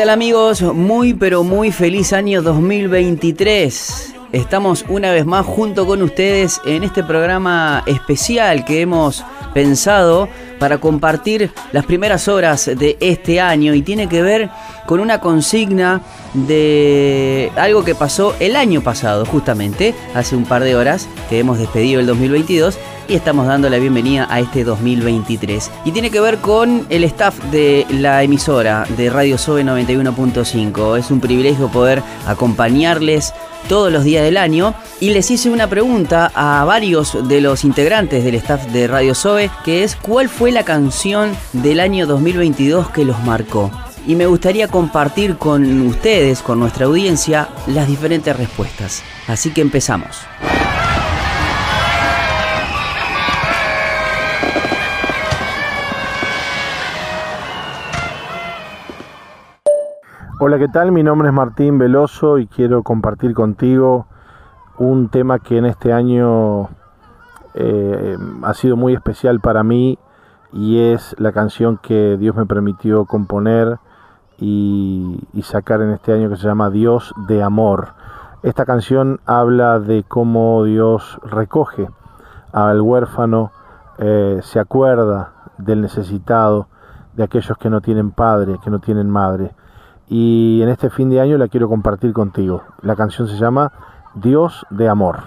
Tal amigos? Muy pero muy feliz año 2023. Estamos una vez más junto con ustedes en este programa especial que hemos pensado para compartir las primeras horas de este año y tiene que ver con una consigna de algo que pasó el año pasado, justamente, hace un par de horas que hemos despedido el 2022 y estamos dando la bienvenida a este 2023. Y tiene que ver con el staff de la emisora de Radio Sobe 91.5. Es un privilegio poder acompañarles todos los días del año y les hice una pregunta a varios de los integrantes del staff de Radio Sobe que es ¿cuál fue la canción del año 2022 que los marcó? Y me gustaría compartir con ustedes, con nuestra audiencia, las diferentes respuestas. Así que empezamos. Hola, ¿qué tal? Mi nombre es Martín Veloso y quiero compartir contigo un tema que en este año eh, ha sido muy especial para mí y es la canción que Dios me permitió componer y, sacar en este año que se llama Dios de Amor. Esta canción habla de cómo Dios recoge al huérfano, eh, se acuerda del necesitado, de aquellos que no tienen padre, que no tienen madre y en este fin de año la quiero compartir contigo. La canción se llama Dios de Amor.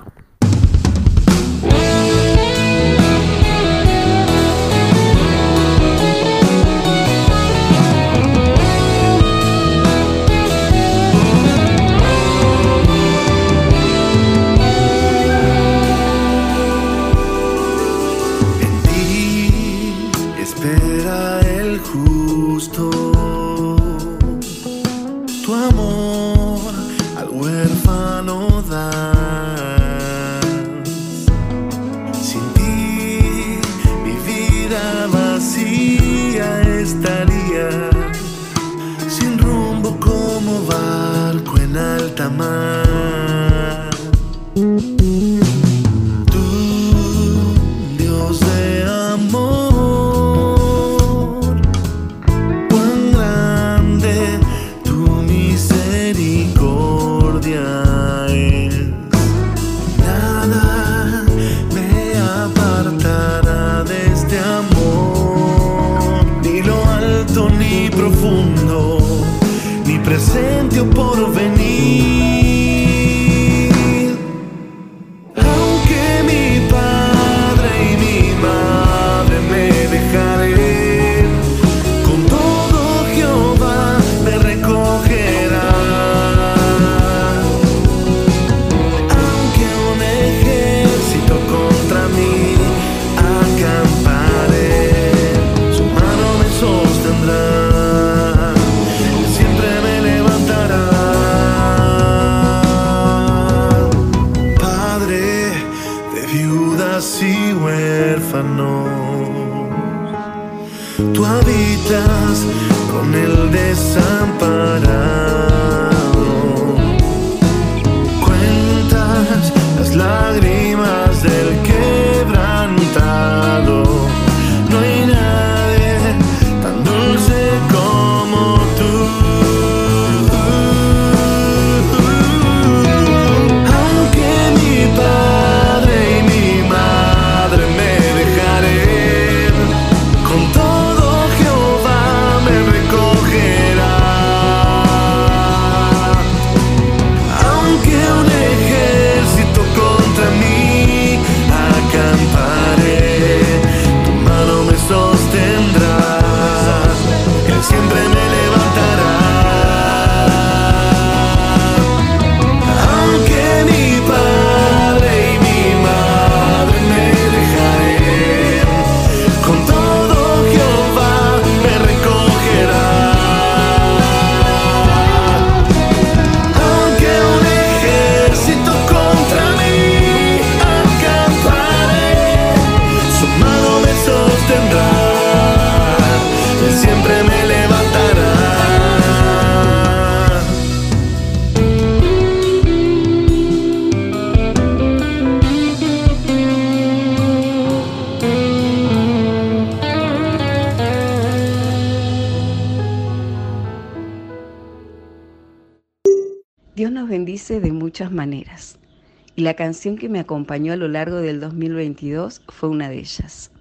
Que me acompañó a lo largo del 2022 fue una de ellas.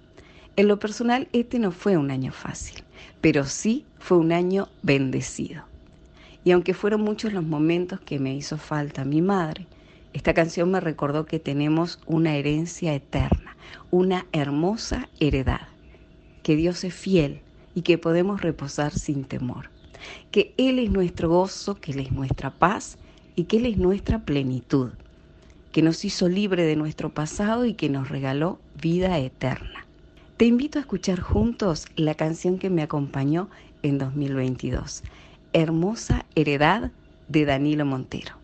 En lo personal, este no fue un año fácil, pero sí fue un año bendecido. Y aunque fueron muchos los momentos que me hizo falta mi madre, esta canción me recordó que tenemos una herencia eterna, una hermosa heredad, que Dios es fiel y que podemos reposar sin temor, que Él es nuestro gozo, que Él es nuestra paz y que Él es nuestra plenitud, que nos hizo libre de nuestro pasado y que nos regaló vida eterna. Te invito a escuchar juntos la canción que me acompañó en 2022, Hermosa Heredad de Danilo Montero.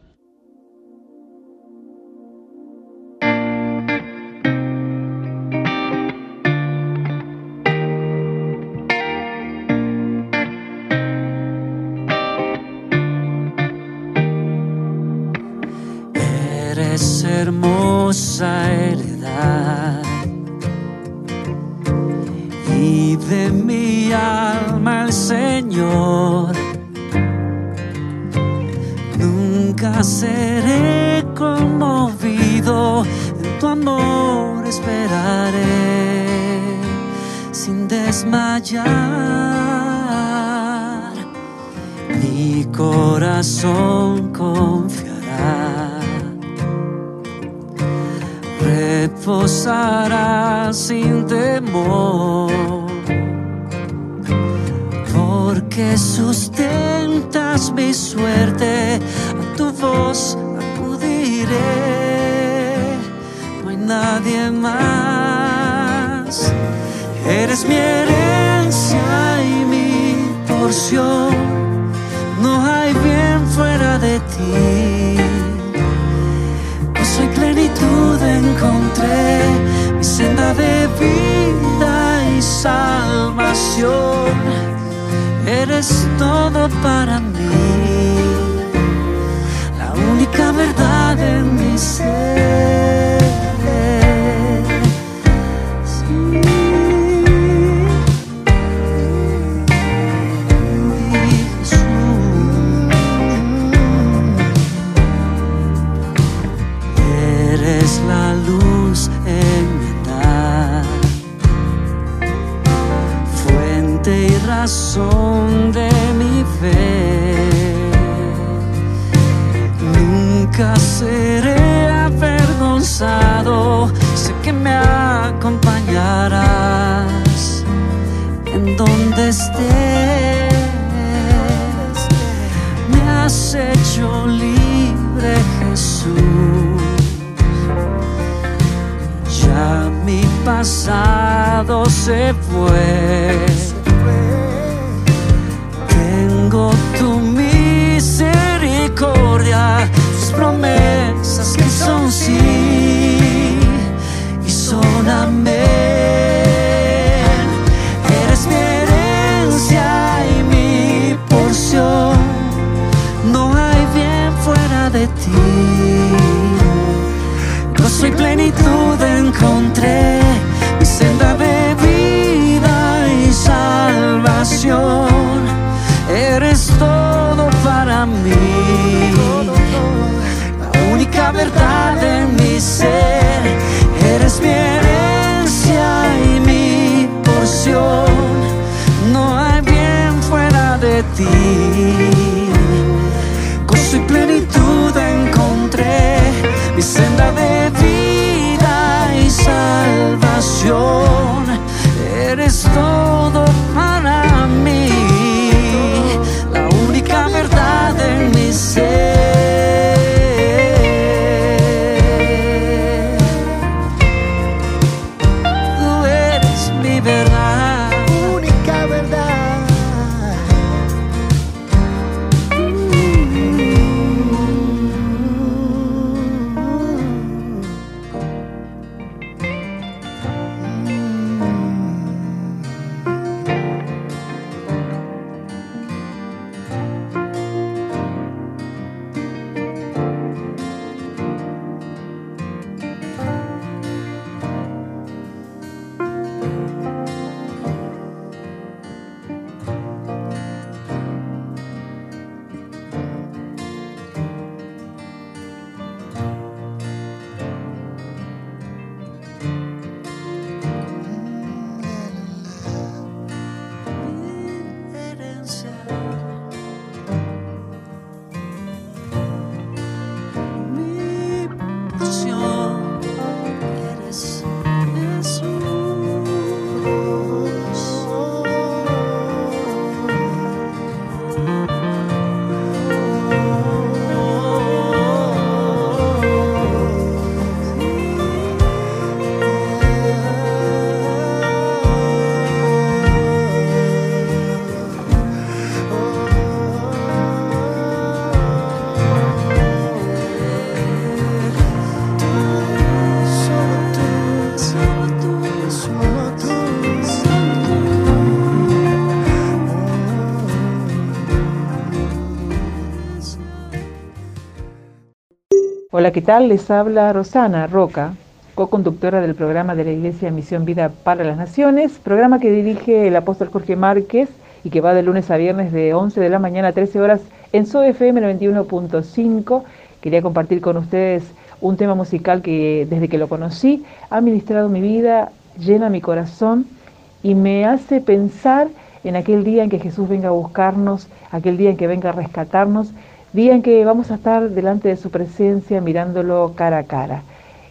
地。Hola, ¿qué tal? Les habla Rosana Roca, co-conductora del programa de la Iglesia Misión Vida para las Naciones, programa que dirige el apóstol Jorge Márquez y que va de lunes a viernes de 11 de la mañana a 13 horas en SOFM 91.5. Quería compartir con ustedes un tema musical que desde que lo conocí ha ministrado mi vida, llena mi corazón y me hace pensar en aquel día en que Jesús venga a buscarnos, aquel día en que venga a rescatarnos, día en que vamos a estar delante de su presencia mirándolo cara a cara.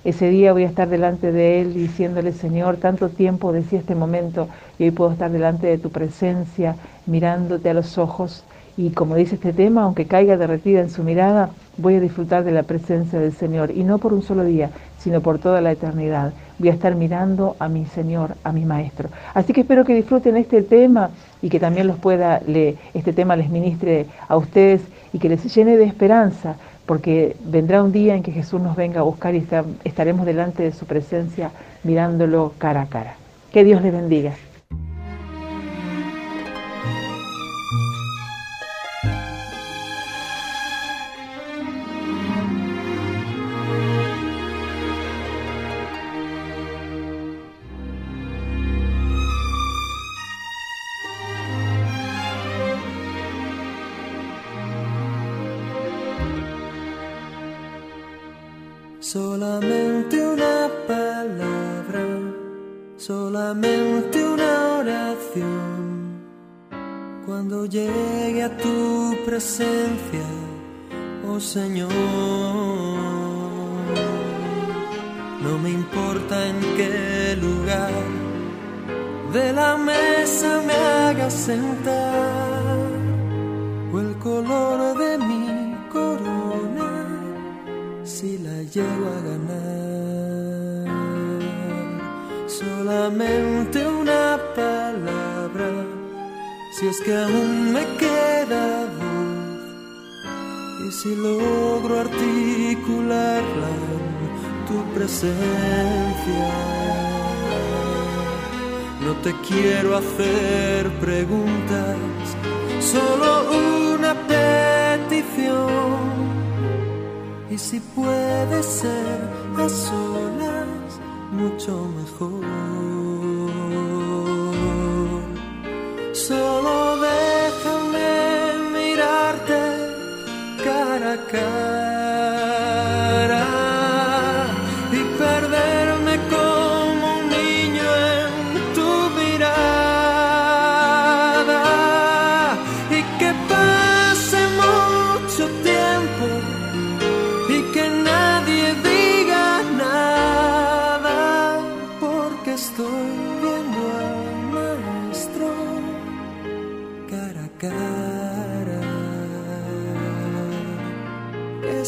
Ese día voy a estar delante de Él diciéndole, Señor, tanto tiempo decía este momento y hoy puedo estar delante de tu presencia mirándote a los ojos y como dice este tema, aunque caiga derretida en su mirada, voy a disfrutar de la presencia del Señor y no por un solo día, sino por toda la eternidad. Voy a estar mirando a mi Señor, a mi Maestro. Así que espero que disfruten este tema y que también los pueda, le, este tema les ministre a ustedes y que les llene de esperanza, porque vendrá un día en que Jesús nos venga a buscar y estaremos delante de su presencia mirándolo cara a cara. Que Dios les bendiga.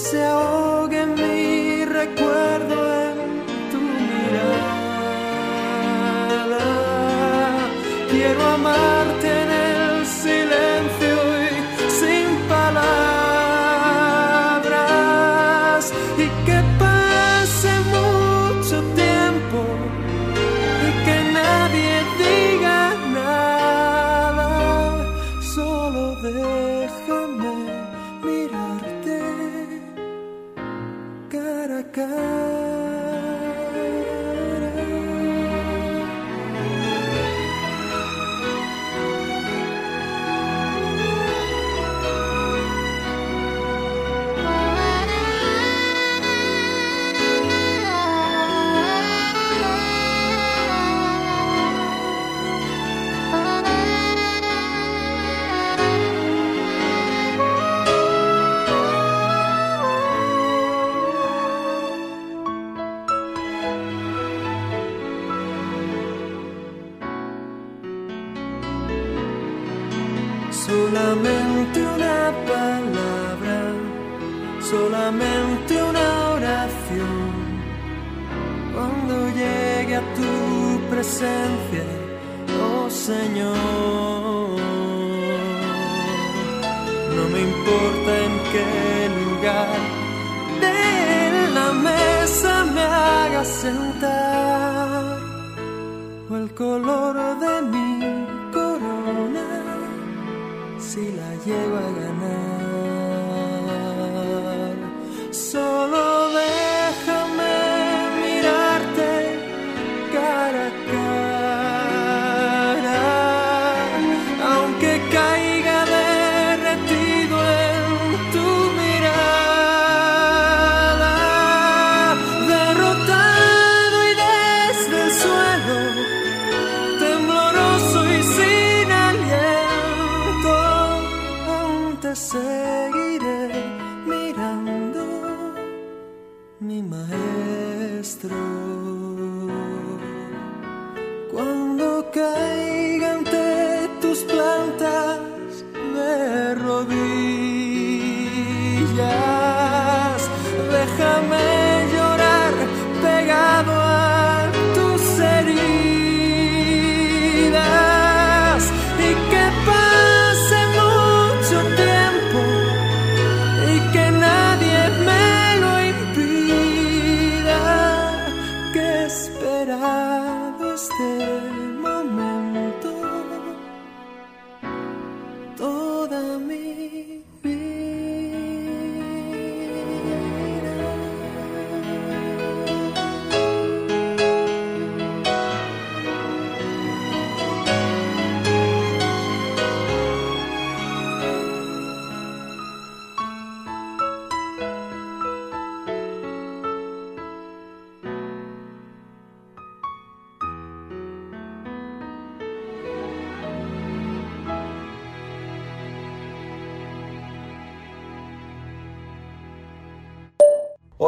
Que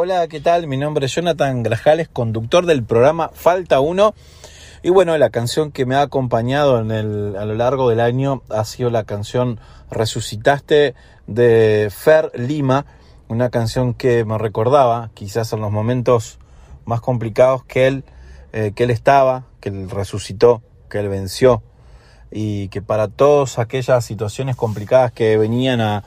Hola, ¿qué tal? Mi nombre es Jonathan Grajales, conductor del programa Falta Uno. Y bueno, la canción que me ha acompañado a lo largo del año ha sido la canción Resucitaste de Fer Lima, una canción que me recordaba quizás en los momentos más complicados que él, eh, que él estaba, que él resucitó, que él venció y que para todas aquellas situaciones complicadas que venían a,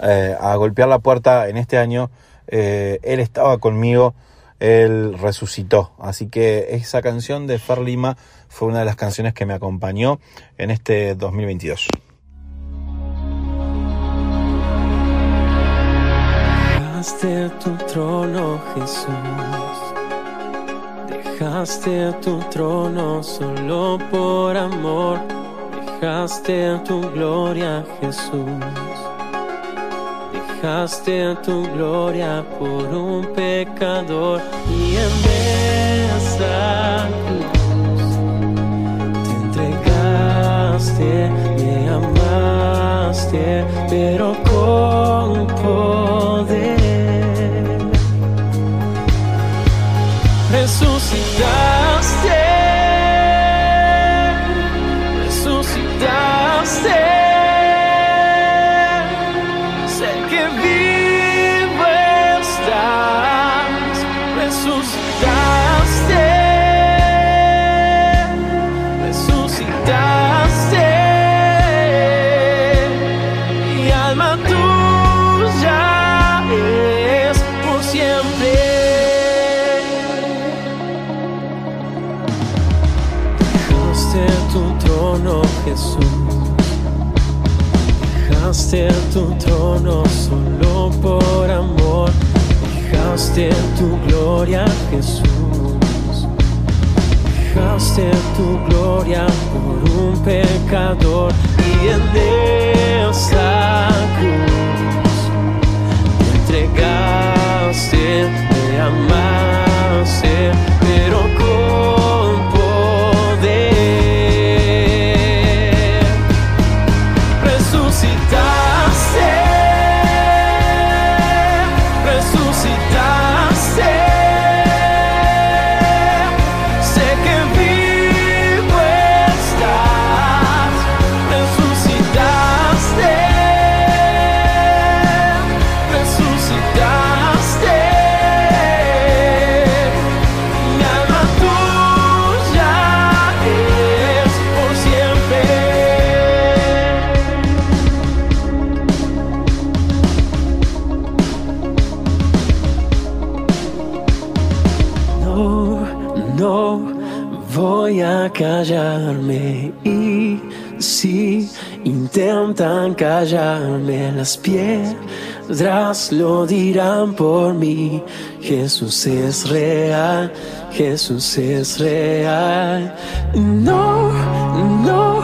eh, a golpear la puerta en este año, eh, él estaba conmigo, él resucitó. Así que esa canción de Fer Lima fue una de las canciones que me acompañó en este 2022. Dejaste tu trono, Jesús. Dejaste tu trono solo por amor. Dejaste tu gloria, Jesús. Dejaste tu gloria por un pecador y en esa cruz te entregaste, me amaste, pero con poder. Resucitaste, tu trono solo por amor. Dejaste tu gloria, Jesús. Dejaste tu gloria por un pecador y en esa cruz te entregaste, me amaste, callarme las piedras lo dirán por mí. Jesús es real, Jesús es real. No, no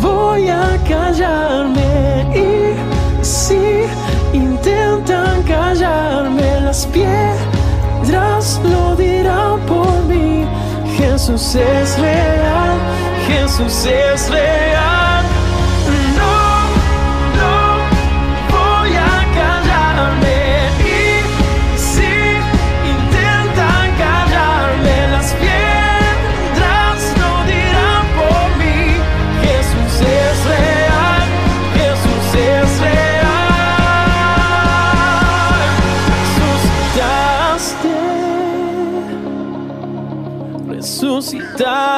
voy a callarme y si intentan callarme las piedras lo dirán por mí. Jesús es real, Jesús es real. Resucitaste,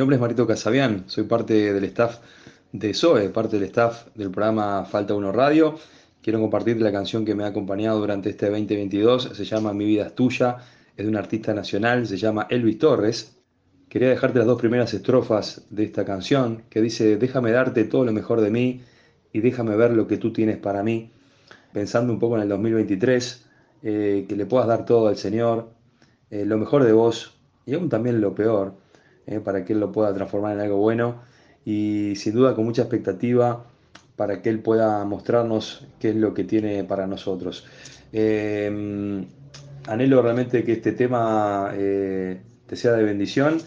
nombre es Marito Casabian, soy parte del staff de SOE, parte del staff del programa Falta Uno Radio. Quiero compartirte la canción que me ha acompañado durante este 2022, se llama Mi vida es tuya, es de un artista nacional, se llama Elvis Torres. Quería dejarte las dos primeras estrofas de esta canción que dice, déjame darte todo lo mejor de mí y déjame ver lo que tú tienes para mí, pensando un poco en el 2023, eh, que le puedas dar todo al Señor, eh, lo mejor de vos y aún también lo peor, eh, para que Él lo pueda transformar en algo bueno y sin duda con mucha expectativa para que Él pueda mostrarnos qué es lo que tiene para nosotros. Eh, anhelo realmente que este tema eh, te sea de bendición,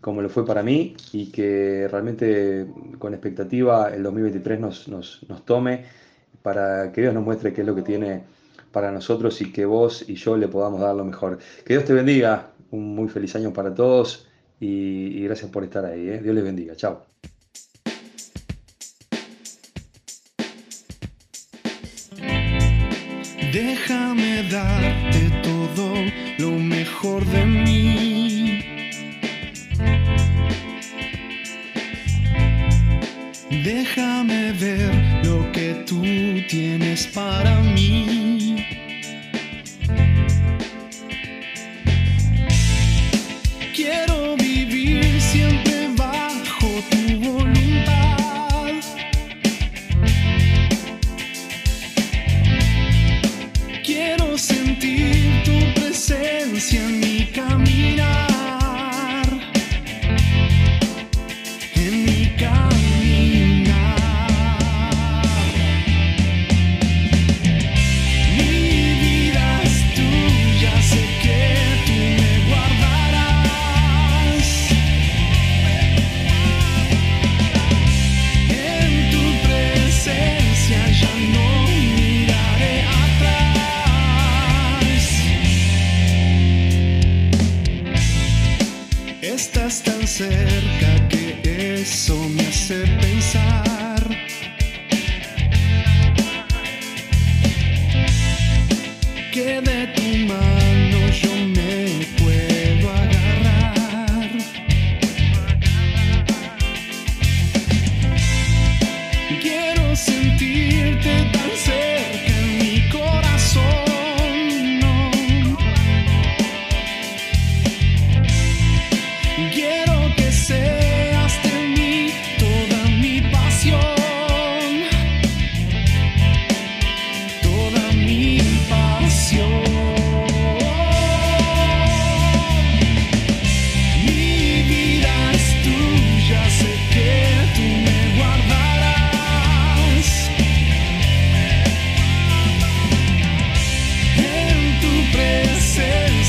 como lo fue para mí, y que realmente con expectativa el 2023 nos, nos, nos tome para que Dios nos muestre qué es lo que tiene para nosotros y que vos y yo le podamos dar lo mejor. Que Dios te bendiga, un muy feliz año para todos y, y gracias por estar ahí. ¿eh? Dios les bendiga, chao. Déjame darte todo lo mejor de mí. Déjame ver lo que tú tienes para mí.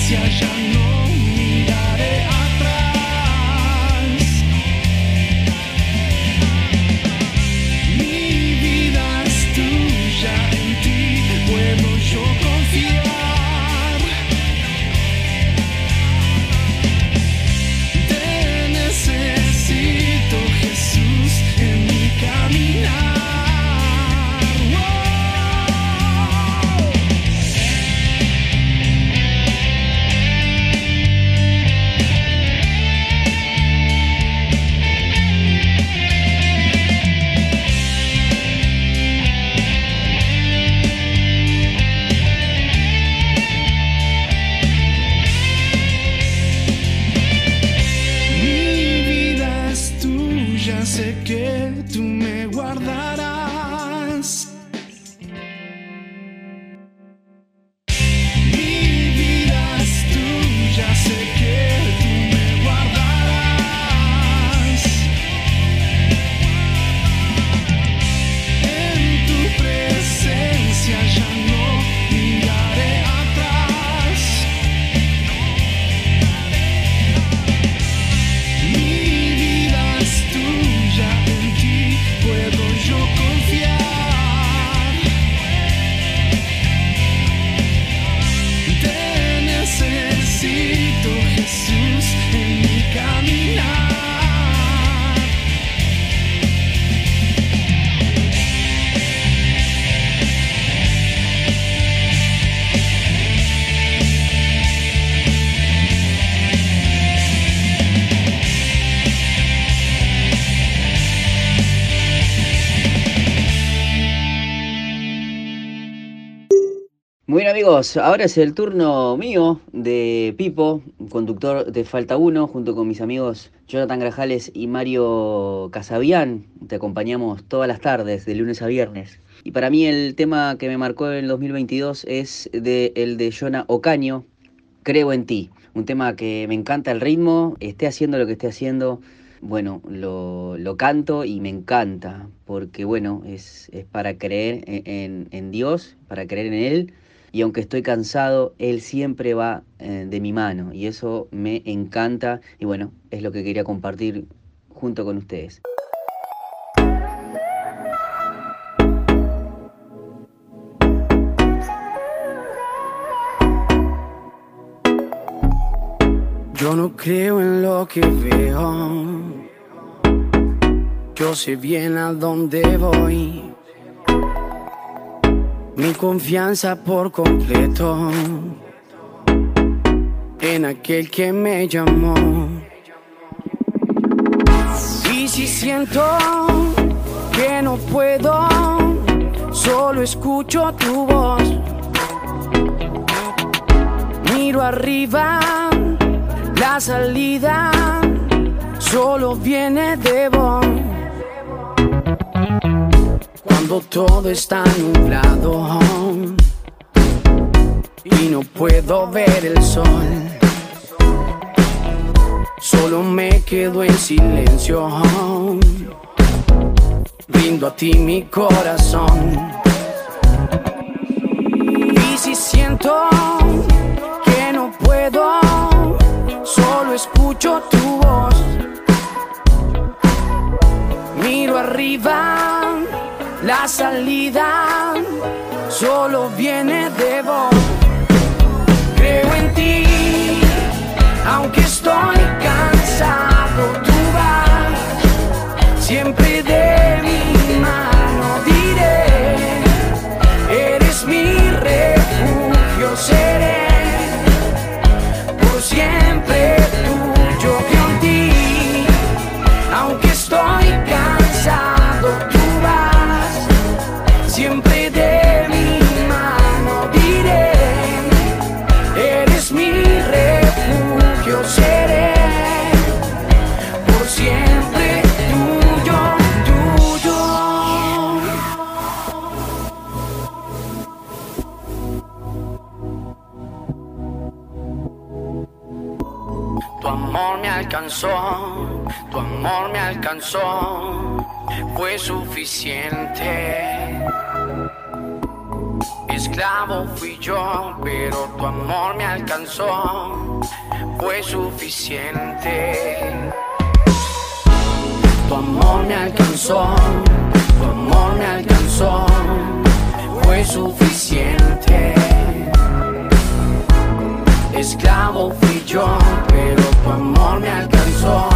Presencia ya no ahora es el turno mío de Pipo, conductor de Falta 1, junto con mis amigos Jonathan Grajales y Mario Casabian. Te acompañamos todas las tardes, de lunes a viernes. Y para mí el tema que me marcó en el 2022 es el de Jonah Ocaño, Creo en ti. Un tema que me encanta el ritmo, esté haciendo lo que esté haciendo, bueno, lo, canto y me encanta, porque bueno, es, para creer en- en Dios, para creer en Él, y aunque estoy cansado, Él siempre va eh, de mi mano, y eso me encanta, y bueno, es lo que quería compartir junto con ustedes. Yo no creo en lo que veo. Yo sé bien a dónde voy. Mi confianza por completo en aquel que me llamó. Y si siento que no puedo, solo escucho tu voz. Miro arriba, la salida solo viene de vos. Cuando todo está nublado y no puedo ver el sol, solo me quedo en silencio. Brindo a ti mi corazón. Y si siento que no puedo, solo escucho tu voz. Miro arriba, la salida solo viene de vos. Creo en ti, aunque estoy cansado, tú vas siempre de mi mano. Diré, eres mi refugio, seré alcanzó, tu amor me alcanzó, fue suficiente. Esclavo fui yo, pero tu amor me alcanzó, fue suficiente. Tu amor me alcanzó, tu amor me alcanzó, fue suficiente. Esclavo fui yo, pero tu amor me alcanzó,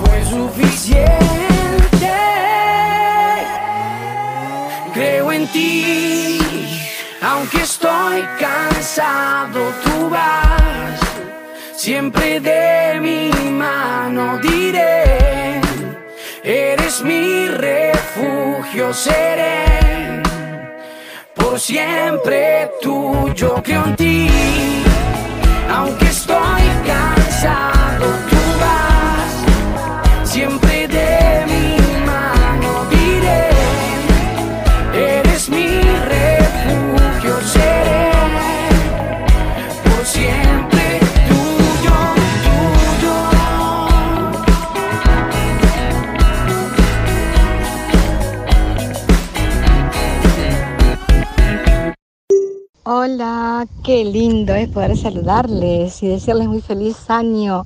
fue suficiente. Creo en ti, aunque estoy cansado, tú vas siempre de mi mano. Diré, eres mi refugio, seré siempre tuyo. Creo en ti, aunque estoy cansado, tú vas Hola, qué lindo es poder saludarles y desearles muy feliz año.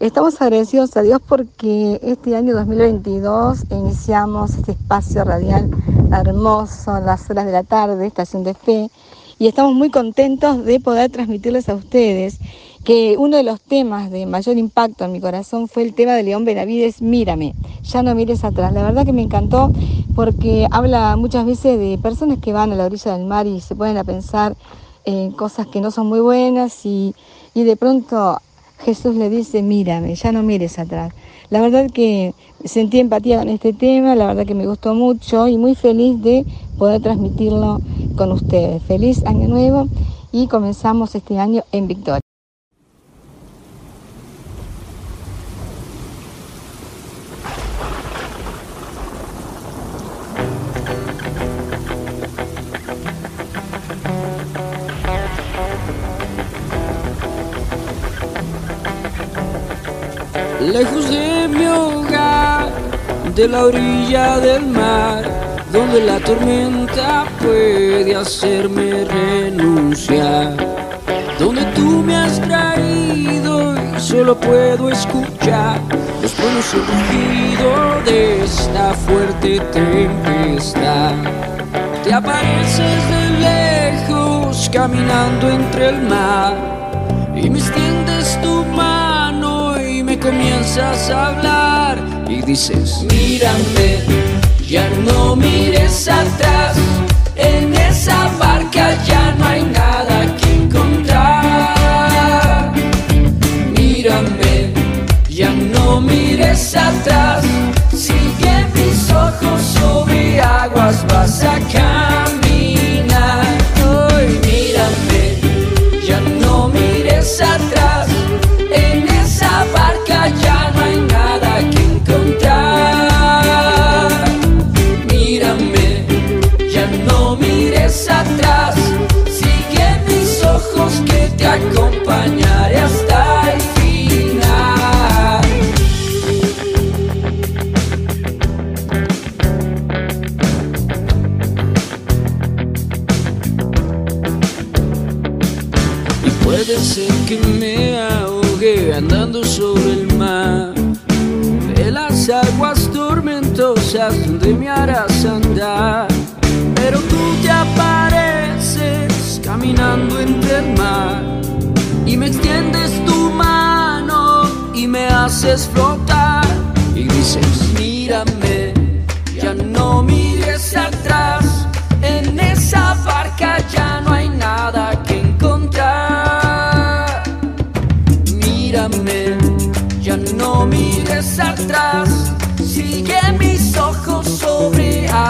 Estamos agradecidos a Dios porque este año 2022 iniciamos este espacio radial hermoso, las horas de la tarde, Estación de Fe, y estamos muy contentos de poder transmitirles a ustedes que uno de los temas de mayor impacto en mi corazón fue el tema de León Benavides, Mírame, ya no mires atrás. La verdad que me encantó porque habla muchas veces de personas que van a la orilla del mar y se ponen a pensar en cosas que no son muy buenas y, y de pronto Jesús le dice, mírame, ya no mires atrás. La verdad que sentí empatía con este tema, la verdad que me gustó mucho y muy feliz de poder transmitirlo con ustedes. Feliz año nuevo y comenzamos este año en victoria. De la orilla del mar, donde la tormenta puede hacerme renunciar. Donde tú me has traído y solo puedo escuchar los truenos y el rugido de esta fuerte tempestad. Te apareces de lejos caminando entre el mar y me extiendes tu mano y me comienzas a hablar y dices, mírame, ya no mires atrás, en esa barca ya no hay nada que encontrar. Mírame, ya no mires atrás, sigue mis ojos sobre aguas, vas a caminar. Que te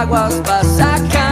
aguas, vas a.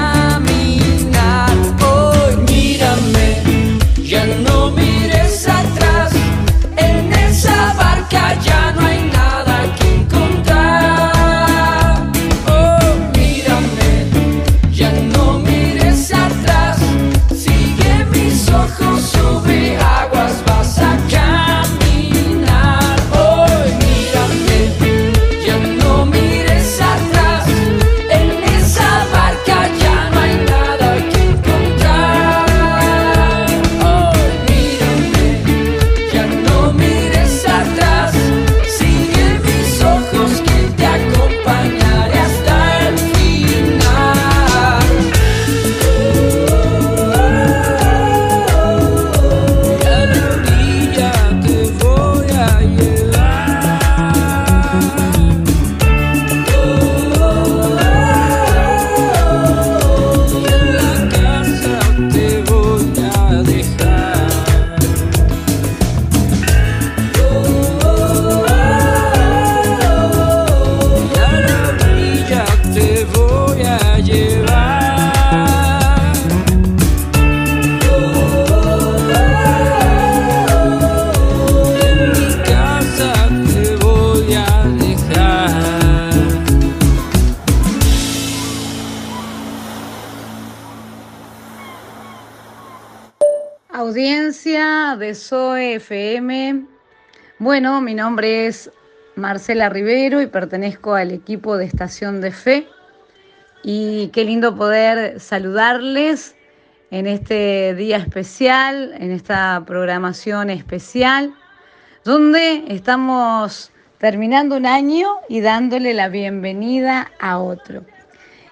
Bueno, mi nombre es Marcela Rivero y pertenezco al equipo de Estación de Fe. Y qué lindo poder saludarles en este día especial, en esta programación especial, donde estamos terminando un año y dándole la bienvenida a otro.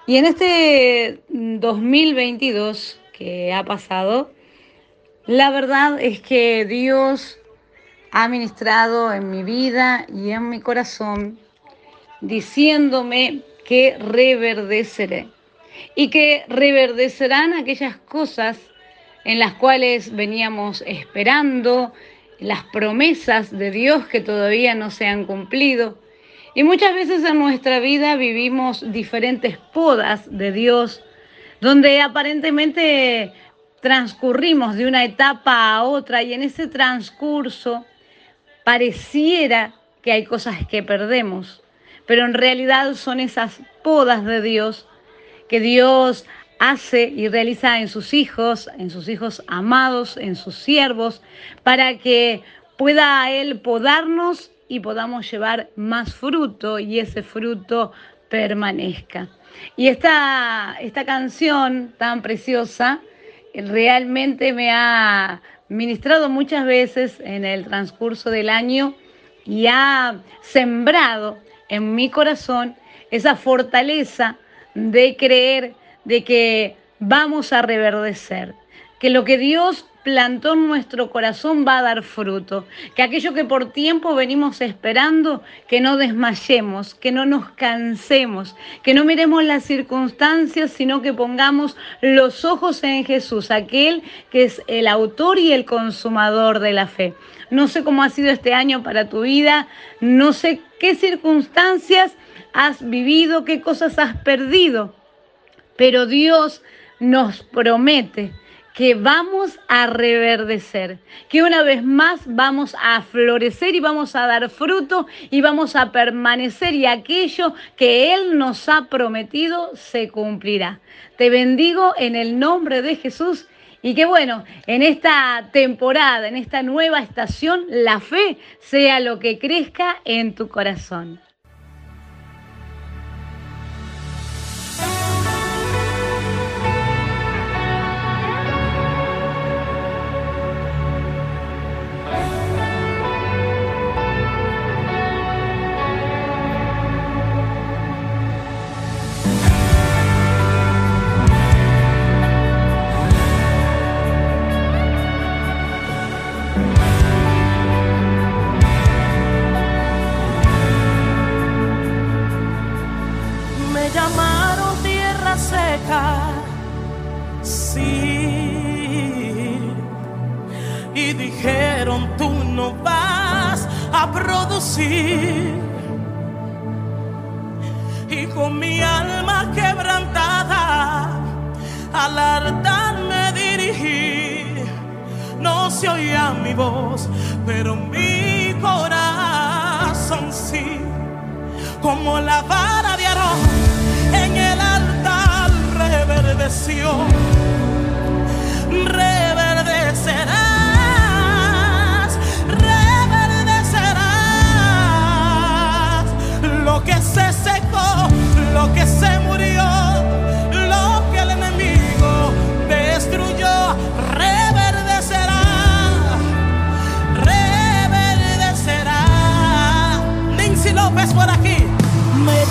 Y en este 2022 que ha pasado, la verdad es que Dios ha ministrado en mi vida y en mi corazón diciéndome que reverdeceré y que reverdecerán aquellas cosas en las cuales veníamos esperando, las promesas de Dios que todavía no se han cumplido. Y muchas veces en nuestra vida vivimos diferentes podas de Dios, donde aparentemente transcurrimos de una etapa a otra y en ese transcurso pareciera que hay cosas que perdemos, pero en realidad son esas podas de Dios que Dios hace y realiza en sus hijos, en sus hijos amados, en sus siervos, para que pueda Él podarnos y podamos llevar más fruto y ese fruto permanezca. Y esta, esta canción tan preciosa realmente me ha ministrado muchas veces en el transcurso del año y ha sembrado en mi corazón esa fortaleza de creer de que vamos a reverdecer, que lo que Dios plantó en nuestro corazón va a dar fruto, que aquello que por tiempo venimos esperando, que no desmayemos, que no nos cansemos, que no miremos las circunstancias, sino que pongamos los ojos en Jesús, aquel que es el autor y el consumador de la fe. No sé cómo ha sido este año para tu vida, no sé qué circunstancias has vivido, qué cosas has perdido, pero Dios nos promete que vamos a reverdecer, que una vez más vamos a florecer y vamos a dar fruto y vamos a permanecer y aquello que Él nos ha prometido se cumplirá. Te bendigo en el nombre de Jesús y que bueno, en esta temporada, en esta nueva estación, la fe sea lo que crezca en tu corazón. Producir. Y con mi alma quebrantada al altar me dirigí. No se oía mi voz, pero mi corazón sí como la vara de Aarón en el altar reverdeció. Se secó, lo que se murió, lo que el enemigo destruyó. Reverdecerá, reverdecerá. Nancy López por aquí. Me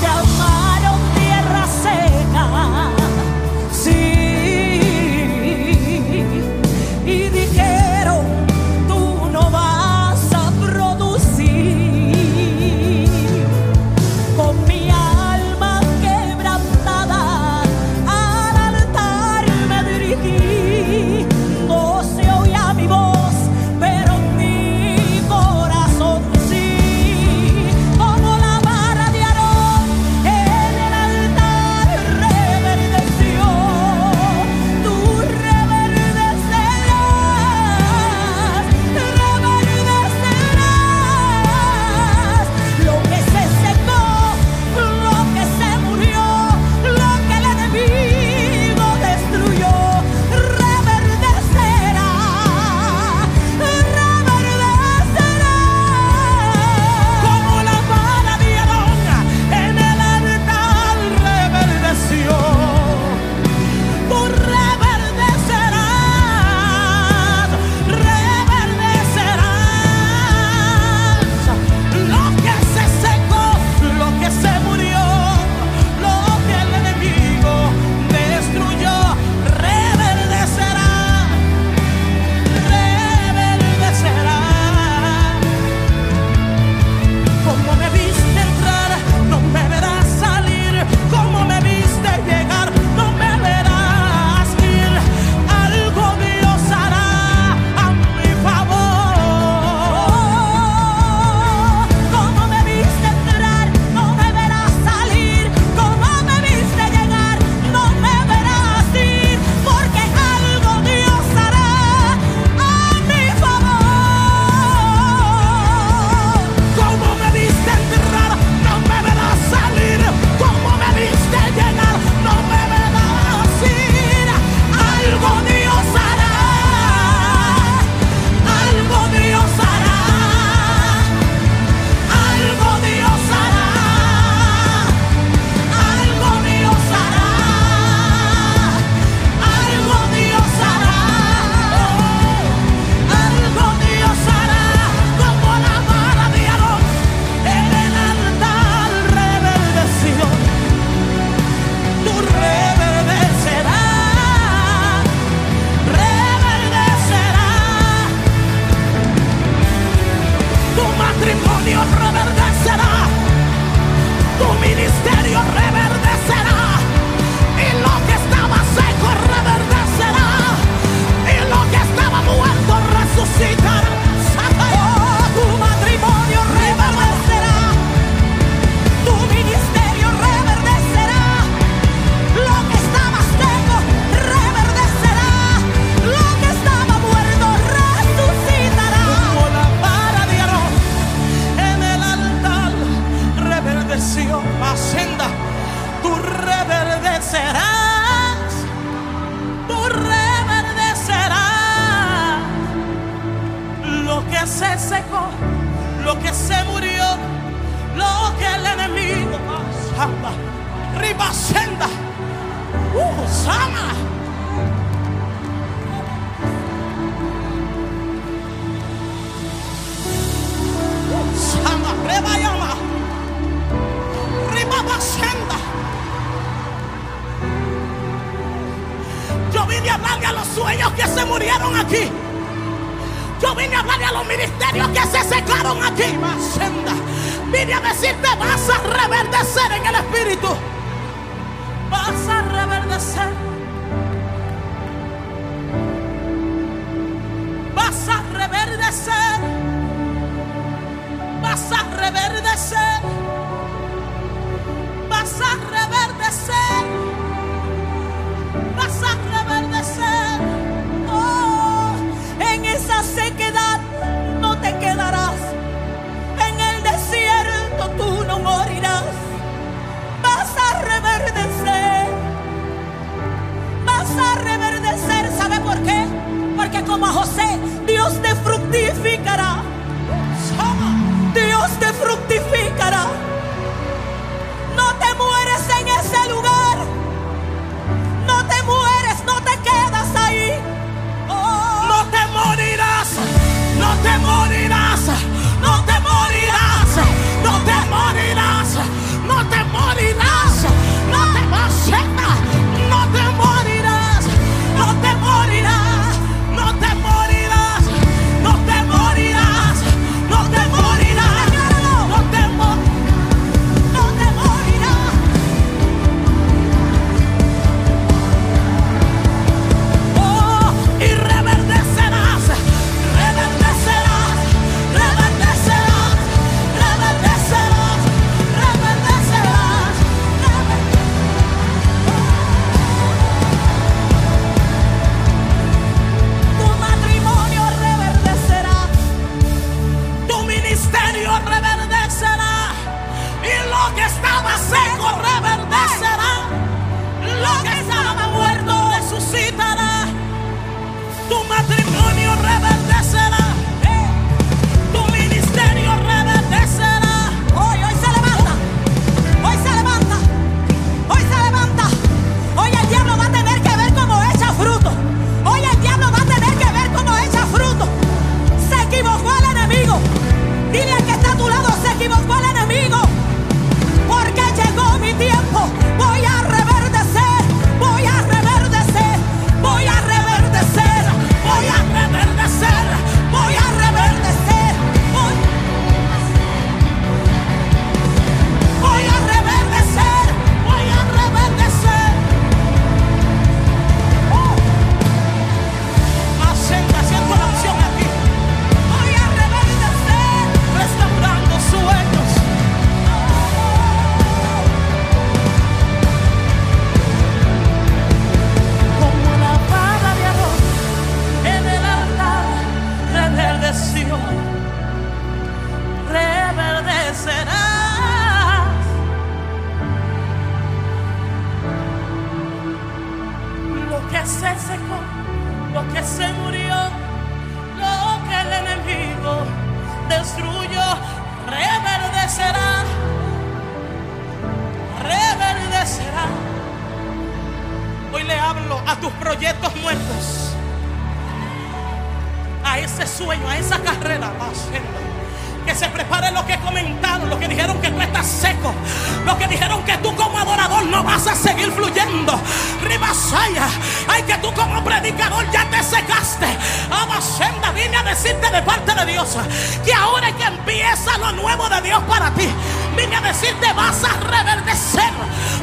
de Dios que ahora que empieza lo nuevo de Dios para ti. Vine a decirte vas a reverdecer.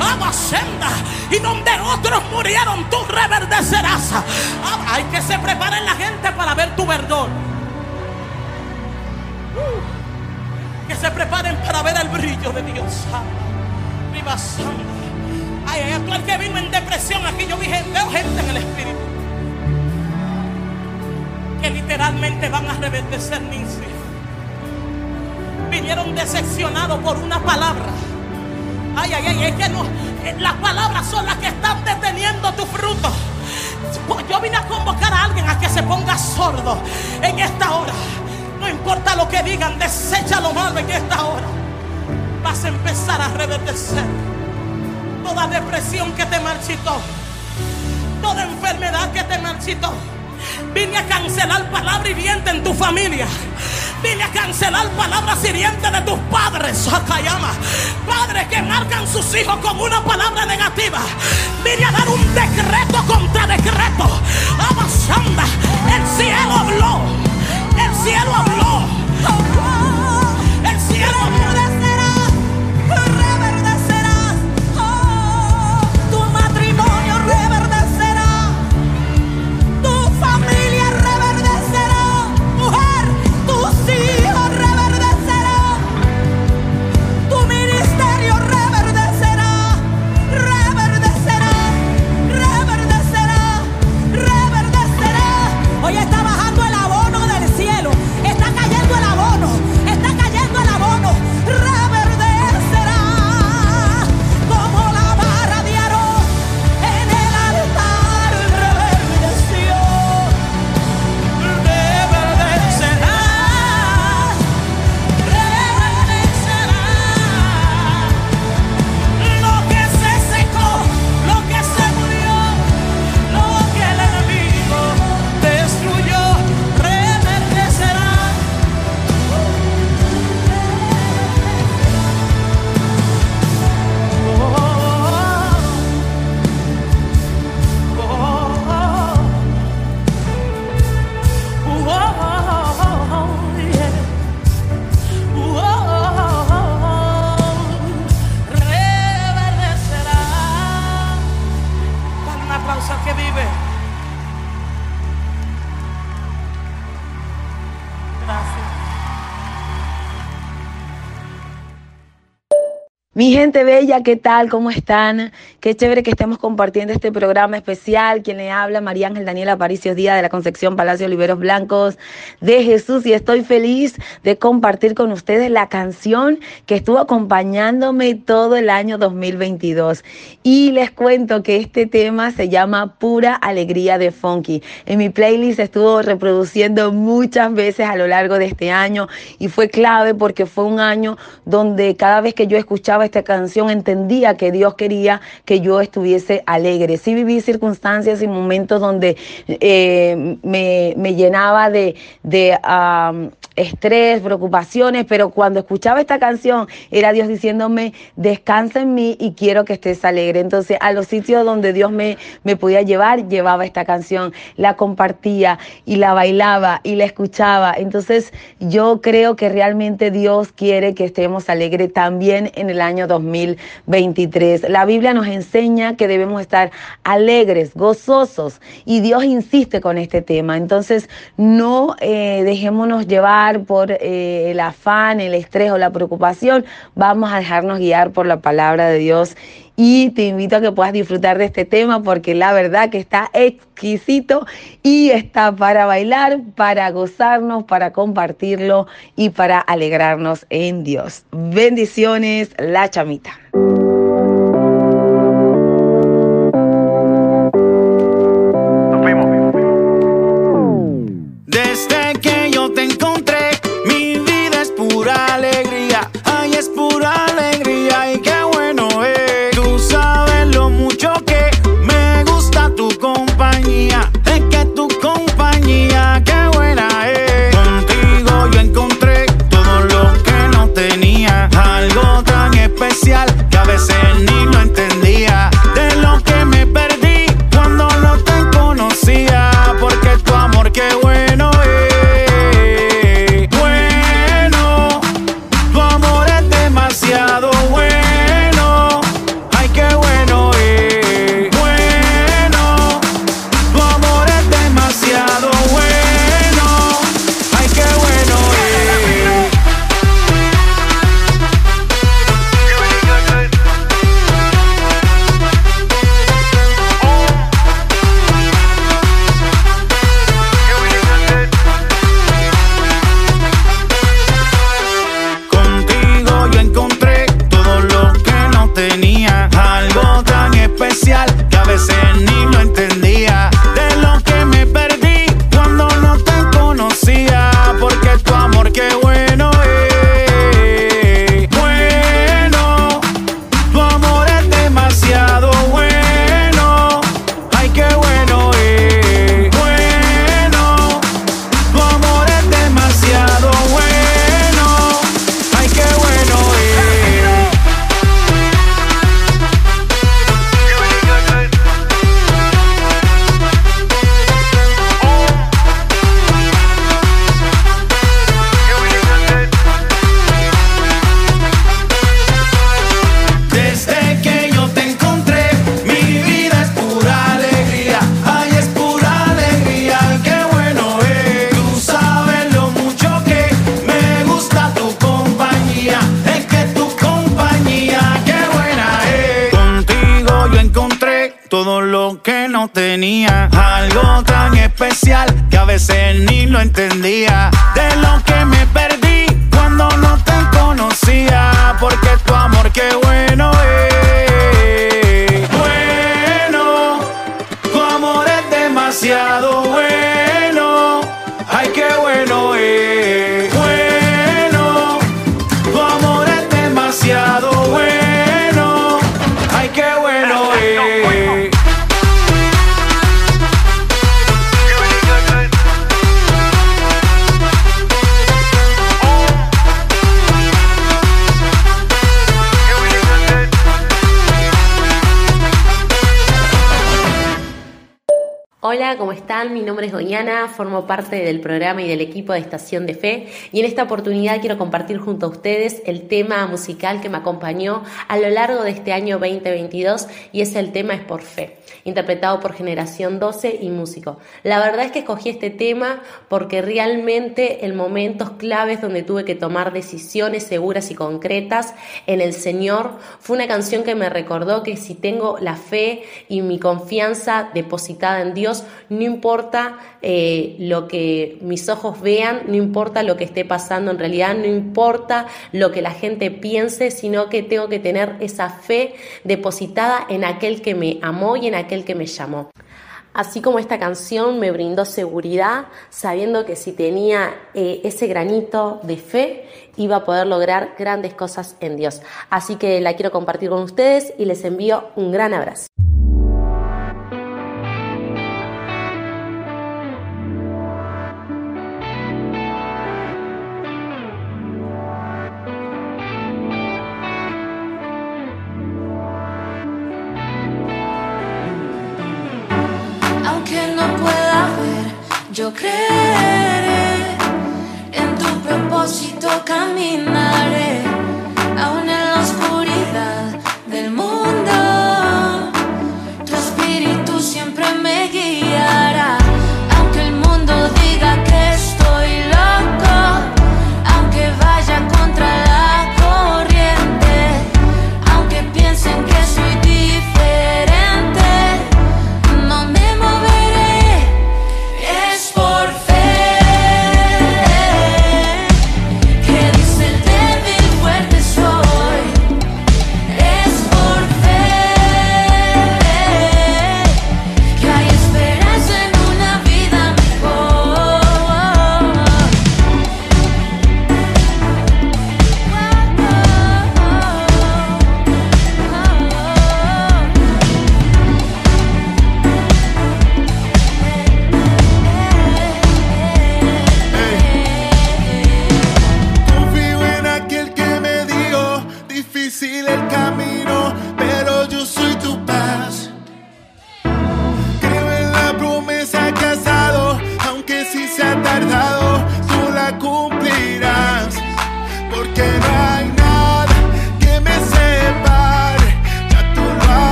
Abasenda, y donde otros murieron, tú reverdecerás. Ah, Hay que se preparen la gente para ver tu verdor. Uh, que se preparen para ver el brillo de Dios. Viva Santa. Ay, ay, tú el que vino en depresión aquí, yo gente, veo gente en el espíritu. Literalmente van a reverdecer Ninsi. Vinieron decepcionados por una palabra. Ay, ay, ay, es que no. eh, Las palabras son las que están deteniendo tu fruto. Pues Yo vine a convocar a alguien a que se ponga sordo en esta hora. No importa lo que digan, desecha lo malo en esta hora. Vas a empezar a reverdecer toda depresión que te marchitó, toda enfermedad que te marchitó. Vine a cancelar palabra hiriente en tu familia. Vine a cancelar palabras hirientes de tus padres. Sakayama. Padres que marcan sus hijos con una palabra negativa. Vine a dar un decreto contra decreto. Abasanda. El cielo habló. El cielo habló. Mi gente bella, ¿qué tal? ¿Cómo están? Qué chévere que estemos compartiendo este programa especial. Quien le habla, María Ángel Daniela Aparicio Díaz de la Concepción Palacio Oliveros Blancos de Jesús. Y estoy feliz de compartir con ustedes la canción que estuvo acompañándome todo el año 2022. Y les cuento que este tema se llama Pura Alegría de Funky. En mi playlist estuvo reproduciendo muchas veces a lo largo de este año y fue clave porque fue un año donde cada vez que yo escuchaba esta canción entendía que Dios quería que yo estuviese alegre. Sí viví circunstancias y momentos donde eh, me, me llenaba de, de estrés, preocupaciones, pero cuando escuchaba esta canción era Dios diciéndome, descansa en mí y quiero que estés alegre. Entonces a los sitios donde Dios me, me podía llevar, llevaba esta canción, la compartía y la bailaba y la escuchaba. Entonces yo creo que realmente Dios quiere que estemos alegres también en el año 2023. La Biblia nos enseña que debemos estar alegres, gozosos y Dios insiste con este tema. Entonces no eh, dejémonos llevar por eh, el afán, el estrés o la preocupación. Vamos a dejarnos guiar por la palabra de Dios y te invito a que puedas disfrutar de este tema porque la verdad que está exquisito y está para bailar, para gozarnos, para compartirlo y para alegrarnos en Dios. Bendiciones, la chamita. veces ni parte del programa y del equipo de Estación de Fe. Y en esta oportunidad quiero compartir junto a ustedes el tema musical que me acompañó a lo largo de este año 2022 y es el tema Es por Fe, interpretado por Generación 12 y músico. La verdad es que escogí este tema porque realmente en momentos claves donde tuve que tomar decisiones seguras y concretas en el Señor fue una canción que me recordó que si tengo la fe y mi confianza depositada en Dios, no importa eh, lo que mis ojos vean, no importa lo que esté pasando en realidad, no importa lo que la gente piense, sino que tengo que tener esa fe depositada en aquel que me amó y en aquel que me llamó. Así como esta canción me brindó seguridad, sabiendo que si tenía eh, ese granito de fe, iba a poder lograr grandes cosas en Dios. Así que la quiero compartir con ustedes y les envío un gran abrazo. Creeré en tu propósito caminaré,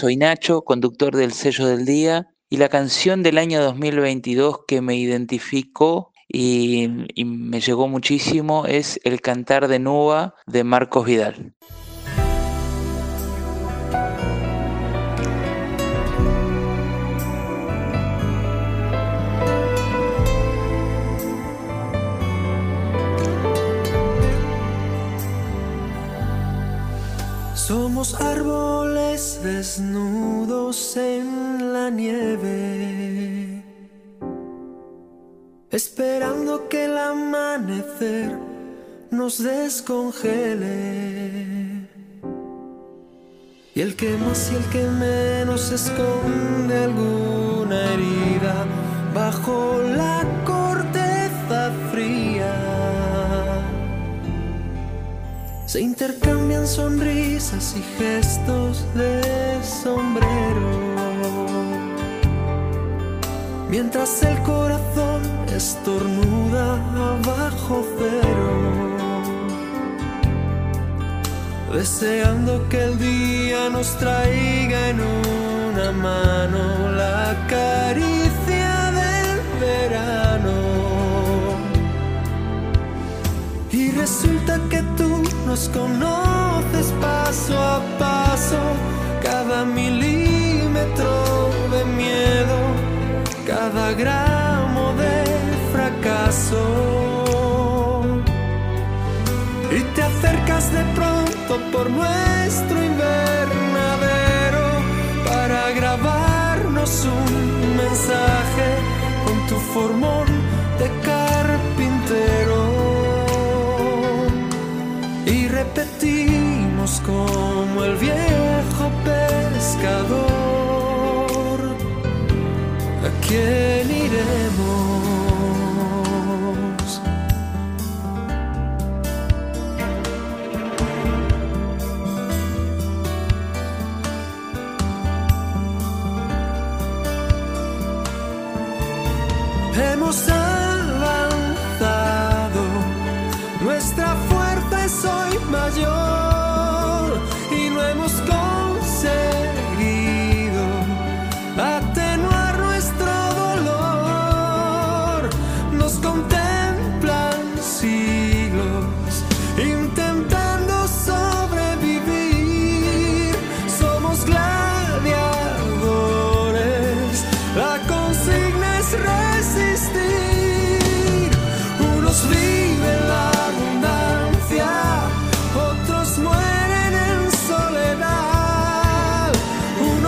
soy Nacho, conductor del sello del día, y la canción del año 2022 que me identificó y, me llegó muchísimo es El Cantar de Nuba de Marcos Vidal. Somos árboles desnudos en la nieve, esperando que el amanecer nos descongele. Y el que más y el que menos esconde alguna herida bajo la Se intercambian sonrisas y gestos de sombrero. Mientras el corazón estornuda bajo cero. Deseando que el día nos traiga en una mano la caricia del verano. Y resulta que nos conoces paso a paso, cada milímetro de miedo, cada gramo de fracaso. Y te acercas de pronto por nuestro invernadero para grabarnos un mensaje con tu formón de carpintero. Repetimos como el viejo pescador, ¿a quién iremos? Hemos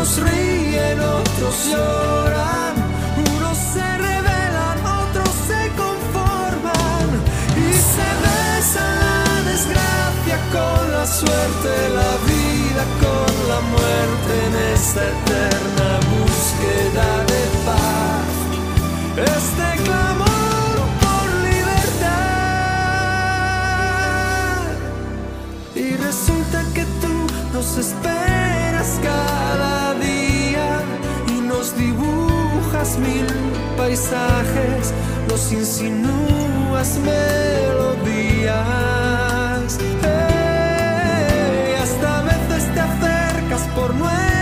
Unos ríen, otros lloran, unos se rebelan, otros se conforman y se besan la desgracia con la suerte, la vida con la muerte en esta eterna búsqueda de paz. Este clamor por libertad. Y resulta que tú nos esperas cada dibujas mil paisajes, nos insinúas melodías. Ey, hasta a veces te acercas por nuestro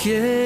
¿A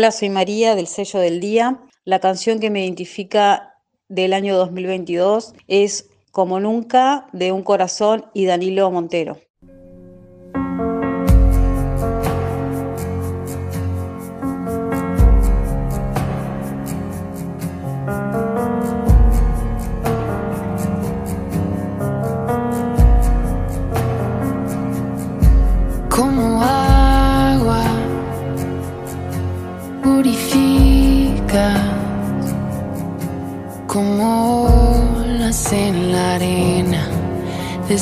Hola, soy María del sello del día. La canción que me identifica del año 2022 es Como nunca de Un Corazón y Danilo Montero.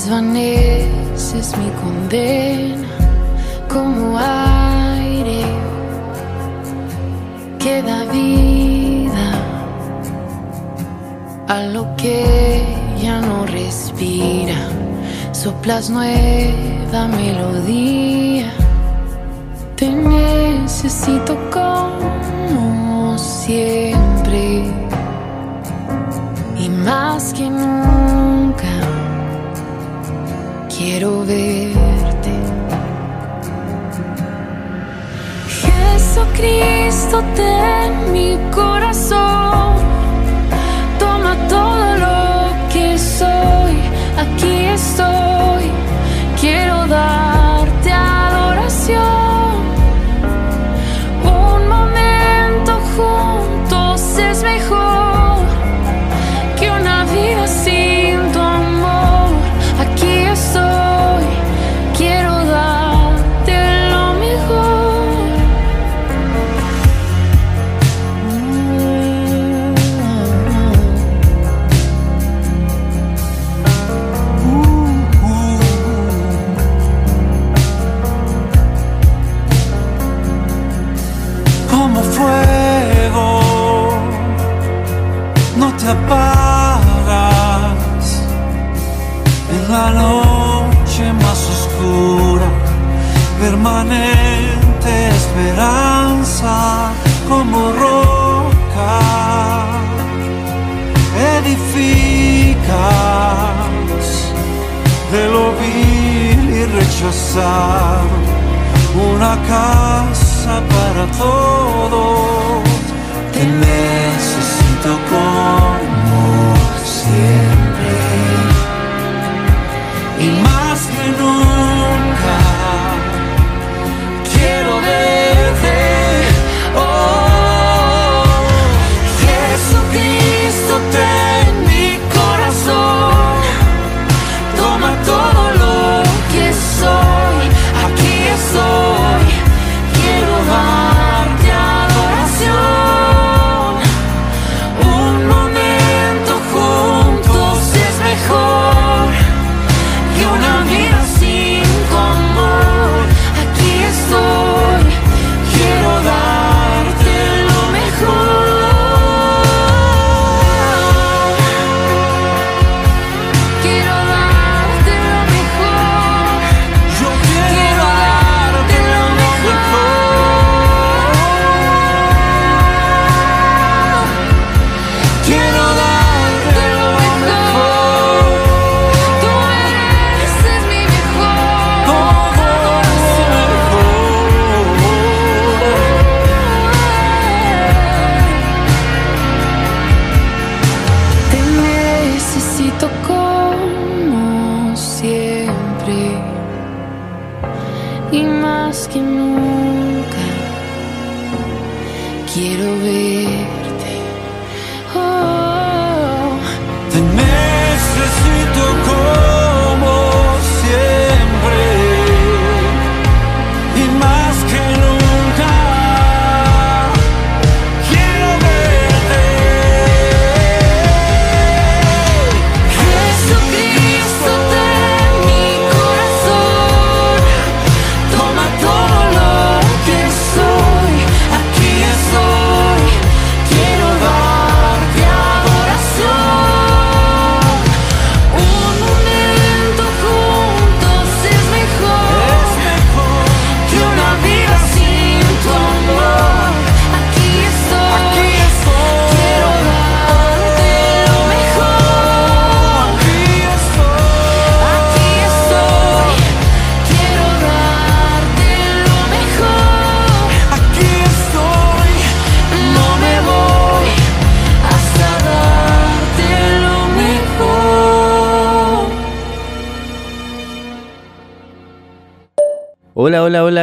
Desvaneces mi condena, como aire que da vida a lo que ya no respira. Soplas nueva melodía. Quiero verte. Jesucristo, ten mi corazón. Toma todo lo que soy. Aquí estoy. Quiero rechazar una casa para todos. Te necesito como siempre.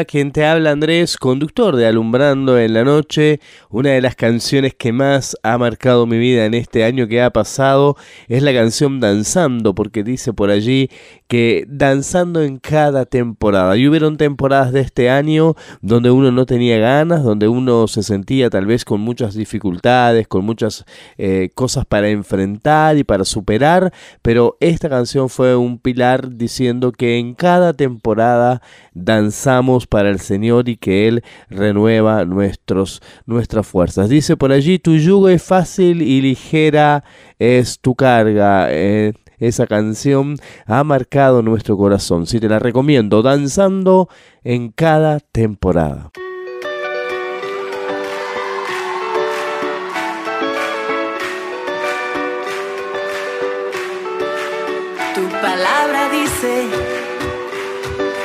Quien te habla Andrés, conductor de Alumbrando en la Noche. Una de las canciones que más ha marcado mi vida en este año que ha pasado es la canción Danzando, porque dice por allí que danzando en cada temporada. Y hubieron temporadas de este año donde uno no tenía ganas, donde uno se sentía tal vez con muchas dificultades, con muchas eh, cosas para enfrentar y para superar, pero esta canción fue un pilar diciendo que en cada temporada danzamos para el Señor y que Él renueva nuestros, nuestras fuerzas. Dice por allí, tu yugo es fácil y ligera es tu carga. Eh, esa canción ha marcado nuestro corazón. Si te la recomiendo, danzando en cada temporada. Tu palabra dice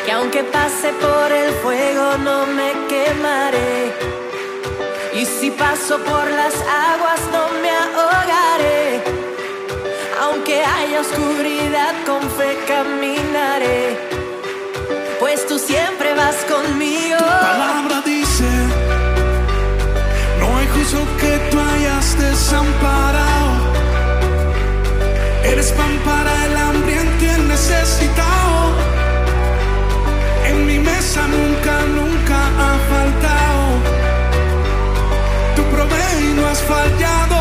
que aunque pase por el fuego no me quemaré. Y si paso por las aguas no me ahogaré. Aunque haya oscuridad con fe caminaré. Pues tú siempre vas conmigo. palabra dice, no hay juicio que tú hayas desamparado. Eres pan para el hambriento y necesitado. En mi mesa nunca, nunca ha faltado. Tu provees y no has fallado.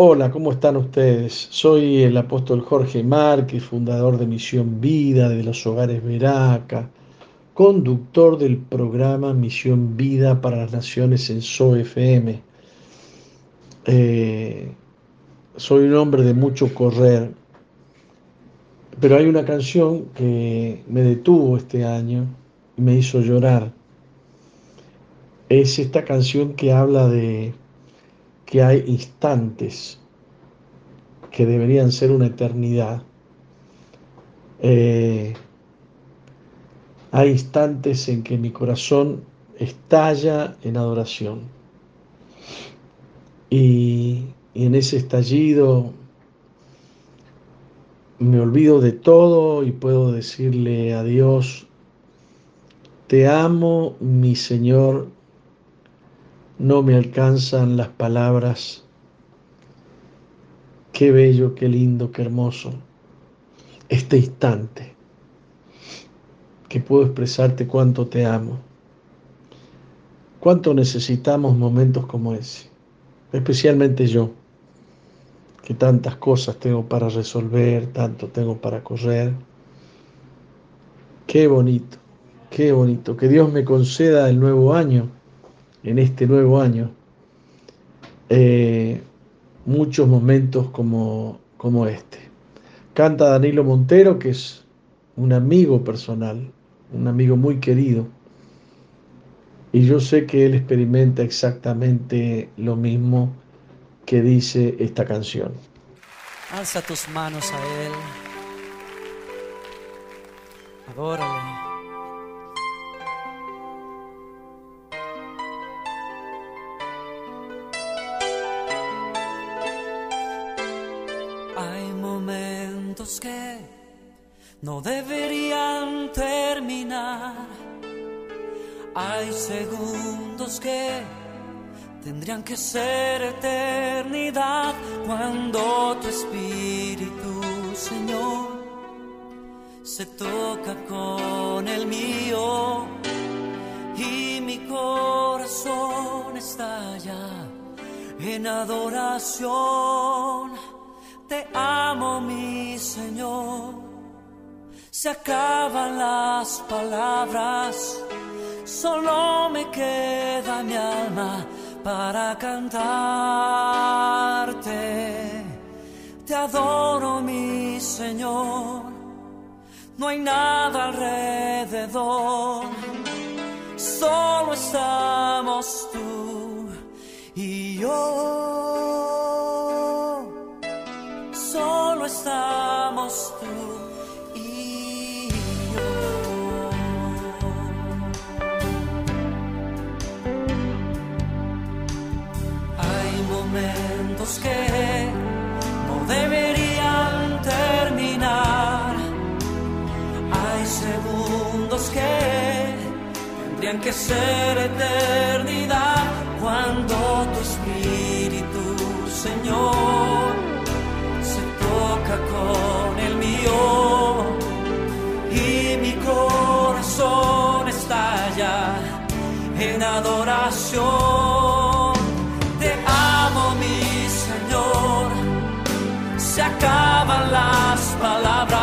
Hola, ¿cómo están ustedes? Soy el apóstol Jorge Márquez, fundador de Misión Vida, de los Hogares Veraca, conductor del programa Misión Vida para las Naciones en SOFM. Eh, soy un hombre de mucho correr, pero hay una canción que me detuvo este año y me hizo llorar. Es esta canción que habla de que hay instantes que deberían ser una eternidad. Eh, hay instantes en que mi corazón estalla en adoración. Y, y en ese estallido me olvido de todo y puedo decirle a Dios, te amo, mi Señor, no me alcanzan las palabras. Qué bello, qué lindo, qué hermoso. Este instante que puedo expresarte cuánto te amo. Cuánto necesitamos momentos como ese. Especialmente yo, que tantas cosas tengo para resolver, tanto tengo para correr. Qué bonito, qué bonito. Que Dios me conceda el nuevo año en este nuevo año eh, muchos momentos como, como este. Canta Danilo Montero, que es un amigo personal, un amigo muy querido, y yo sé que él experimenta exactamente lo mismo que dice esta canción. Alza tus manos a Él. Adórale. Que no deberían terminar. Hay segundos que tendrían que ser eternidad cuando tu espíritu, Señor, se toca con el mío y mi corazón estalla en adoración. Te amo, mi Señor. Se acaban las palabras, solo me queda mi alma para cantarte. Te adoro, mi Señor. No hay nada alrededor, solo estamos tú y yo. Estamos tú y yo. Hay momentos que no deberían terminar. Hay segundos que tendrían que ser eternidad cuando tu espíritu, Señor, se con el mío y mi corazón estalla en adoración. Te amo, mi Señor. Se acaban las palabras,